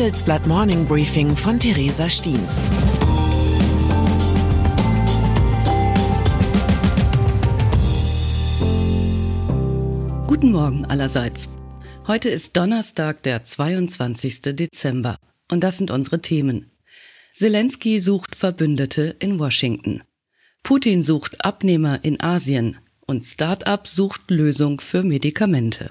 Handelsblatt Morning Briefing von Theresa Stiens. Guten Morgen allerseits. Heute ist Donnerstag, der 22. Dezember. Und das sind unsere Themen. Zelensky sucht Verbündete in Washington. Putin sucht Abnehmer in Asien. Und Start-up sucht Lösung für Medikamente.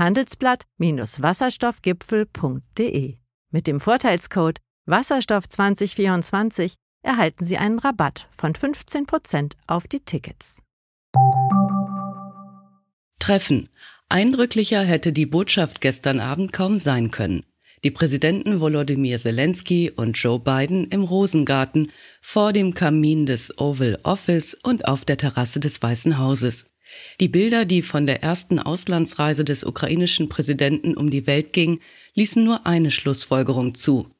handelsblatt-wasserstoffgipfel.de. Mit dem Vorteilscode Wasserstoff 2024 erhalten Sie einen Rabatt von 15% auf die Tickets. Treffen. Eindrücklicher hätte die Botschaft gestern Abend kaum sein können. Die Präsidenten Volodymyr Zelensky und Joe Biden im Rosengarten vor dem Kamin des Oval Office und auf der Terrasse des Weißen Hauses. Die Bilder, die von der ersten Auslandsreise des ukrainischen Präsidenten um die Welt gingen, ließen nur eine Schlussfolgerung zu.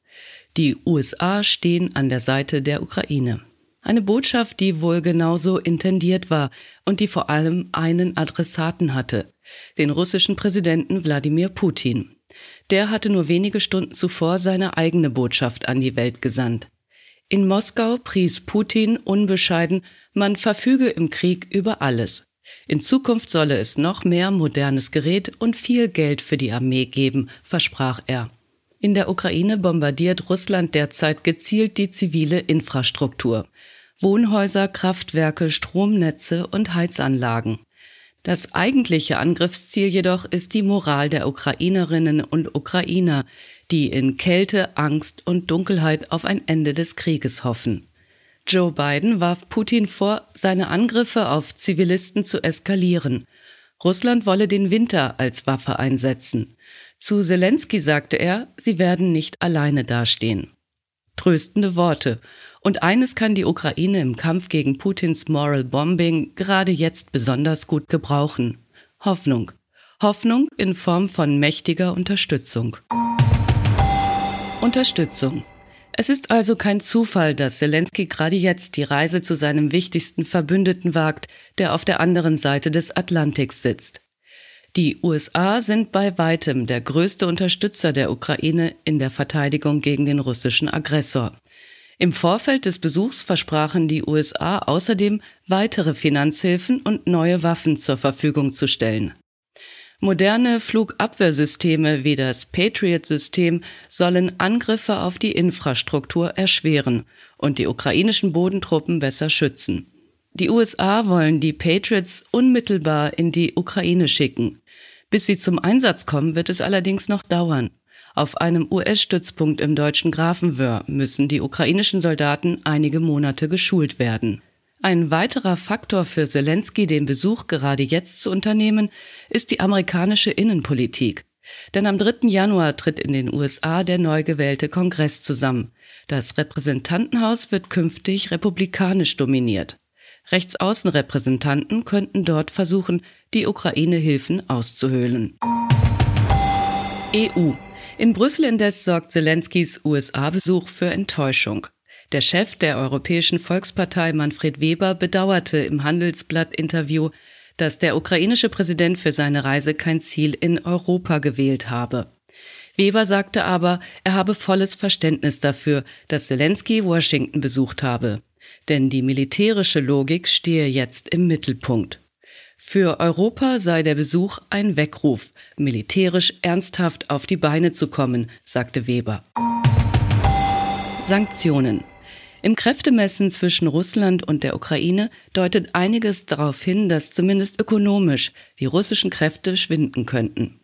Die USA stehen an der Seite der Ukraine. Eine Botschaft, die wohl genauso intendiert war und die vor allem einen Adressaten hatte, den russischen Präsidenten Wladimir Putin. Der hatte nur wenige Stunden zuvor seine eigene Botschaft an die Welt gesandt. In Moskau pries Putin unbescheiden, man verfüge im Krieg über alles. In Zukunft solle es noch mehr modernes Gerät und viel Geld für die Armee geben, versprach er. In der Ukraine bombardiert Russland derzeit gezielt die zivile Infrastruktur. Wohnhäuser, Kraftwerke, Stromnetze und Heizanlagen. Das eigentliche Angriffsziel jedoch ist die Moral der Ukrainerinnen und Ukrainer, die in Kälte, Angst und Dunkelheit auf ein Ende des Krieges hoffen. Joe Biden warf Putin vor, seine Angriffe auf Zivilisten zu eskalieren. Russland wolle den Winter als Waffe einsetzen. Zu Zelensky sagte er, sie werden nicht alleine dastehen. Tröstende Worte. Und eines kann die Ukraine im Kampf gegen Putins Moral Bombing gerade jetzt besonders gut gebrauchen. Hoffnung. Hoffnung in Form von mächtiger Unterstützung. Unterstützung. Es ist also kein Zufall, dass Zelensky gerade jetzt die Reise zu seinem wichtigsten Verbündeten wagt, der auf der anderen Seite des Atlantiks sitzt. Die USA sind bei weitem der größte Unterstützer der Ukraine in der Verteidigung gegen den russischen Aggressor. Im Vorfeld des Besuchs versprachen die USA außerdem weitere Finanzhilfen und neue Waffen zur Verfügung zu stellen. Moderne Flugabwehrsysteme wie das Patriot-System sollen Angriffe auf die Infrastruktur erschweren und die ukrainischen Bodentruppen besser schützen. Die USA wollen die Patriots unmittelbar in die Ukraine schicken. Bis sie zum Einsatz kommen, wird es allerdings noch dauern. Auf einem US-Stützpunkt im deutschen Grafenwöhr müssen die ukrainischen Soldaten einige Monate geschult werden. Ein weiterer Faktor für Zelensky, den Besuch gerade jetzt zu unternehmen, ist die amerikanische Innenpolitik. Denn am 3. Januar tritt in den USA der neu gewählte Kongress zusammen. Das Repräsentantenhaus wird künftig republikanisch dominiert. Rechtsaußenrepräsentanten könnten dort versuchen, die Ukraine-Hilfen auszuhöhlen. EU. In Brüssel indes sorgt Zelenskys USA-Besuch für Enttäuschung. Der Chef der Europäischen Volkspartei Manfred Weber bedauerte im Handelsblatt-Interview, dass der ukrainische Präsident für seine Reise kein Ziel in Europa gewählt habe. Weber sagte aber, er habe volles Verständnis dafür, dass Zelensky Washington besucht habe. Denn die militärische Logik stehe jetzt im Mittelpunkt. Für Europa sei der Besuch ein Weckruf, militärisch ernsthaft auf die Beine zu kommen, sagte Weber. Sanktionen. Im Kräftemessen zwischen Russland und der Ukraine deutet einiges darauf hin, dass zumindest ökonomisch die russischen Kräfte schwinden könnten.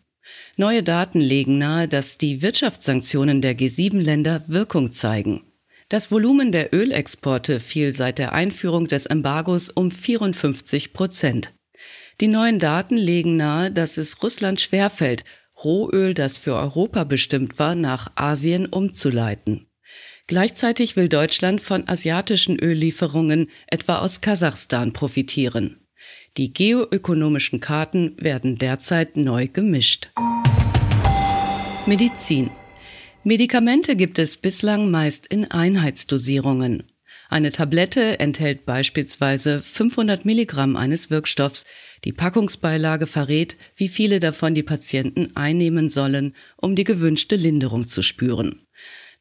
Neue Daten legen nahe, dass die Wirtschaftssanktionen der G7-Länder Wirkung zeigen. Das Volumen der Ölexporte fiel seit der Einführung des Embargos um 54 Prozent. Die neuen Daten legen nahe, dass es Russland schwerfällt, Rohöl, das für Europa bestimmt war, nach Asien umzuleiten. Gleichzeitig will Deutschland von asiatischen Öllieferungen etwa aus Kasachstan profitieren. Die geoökonomischen Karten werden derzeit neu gemischt. Medizin. Medikamente gibt es bislang meist in Einheitsdosierungen. Eine Tablette enthält beispielsweise 500 Milligramm eines Wirkstoffs. Die Packungsbeilage verrät, wie viele davon die Patienten einnehmen sollen, um die gewünschte Linderung zu spüren.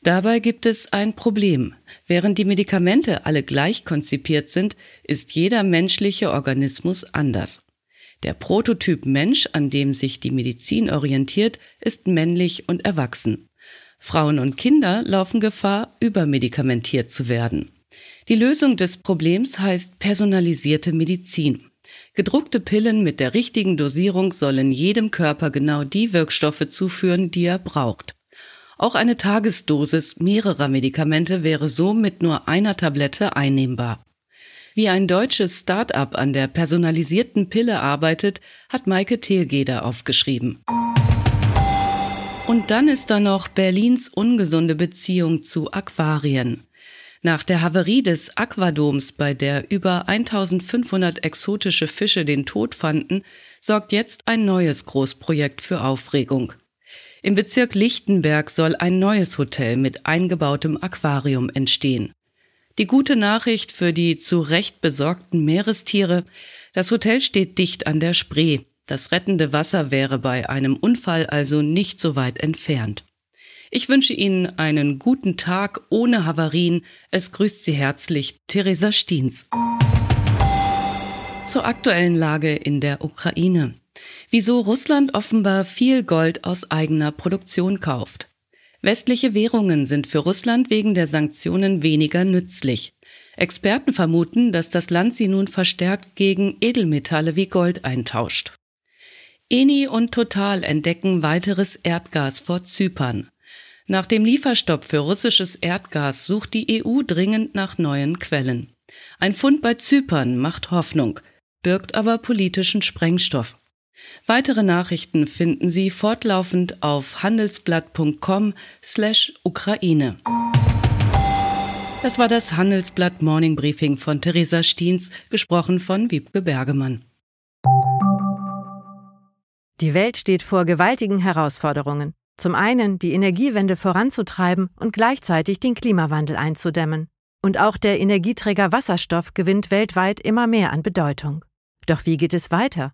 Dabei gibt es ein Problem. Während die Medikamente alle gleich konzipiert sind, ist jeder menschliche Organismus anders. Der Prototyp Mensch, an dem sich die Medizin orientiert, ist männlich und erwachsen. Frauen und Kinder laufen Gefahr, übermedikamentiert zu werden. Die Lösung des Problems heißt personalisierte Medizin. Gedruckte Pillen mit der richtigen Dosierung sollen jedem Körper genau die Wirkstoffe zuführen, die er braucht. Auch eine Tagesdosis mehrerer Medikamente wäre so mit nur einer Tablette einnehmbar. Wie ein deutsches Start-up an der personalisierten Pille arbeitet, hat Maike Thielgeder aufgeschrieben. Und dann ist da noch Berlins ungesunde Beziehung zu Aquarien. Nach der Havarie des Aquadoms, bei der über 1500 exotische Fische den Tod fanden, sorgt jetzt ein neues Großprojekt für Aufregung. Im Bezirk Lichtenberg soll ein neues Hotel mit eingebautem Aquarium entstehen. Die gute Nachricht für die zu Recht besorgten Meerestiere, das Hotel steht dicht an der Spree. Das rettende Wasser wäre bei einem Unfall also nicht so weit entfernt. Ich wünsche Ihnen einen guten Tag ohne Havarien. Es grüßt Sie herzlich Theresa Stiens. Zur aktuellen Lage in der Ukraine. Wieso Russland offenbar viel Gold aus eigener Produktion kauft. Westliche Währungen sind für Russland wegen der Sanktionen weniger nützlich. Experten vermuten, dass das Land sie nun verstärkt gegen Edelmetalle wie Gold eintauscht. Eni und Total entdecken weiteres Erdgas vor Zypern. Nach dem Lieferstopp für russisches Erdgas sucht die EU dringend nach neuen Quellen. Ein Fund bei Zypern macht Hoffnung, birgt aber politischen Sprengstoff. Weitere Nachrichten finden Sie fortlaufend auf handelsblatt.com slash Ukraine. Das war das Handelsblatt Morning Briefing von Theresa Stiens, gesprochen von Wiebke Bergemann. Die Welt steht vor gewaltigen Herausforderungen. Zum einen die Energiewende voranzutreiben und gleichzeitig den Klimawandel einzudämmen. Und auch der Energieträger Wasserstoff gewinnt weltweit immer mehr an Bedeutung. Doch wie geht es weiter?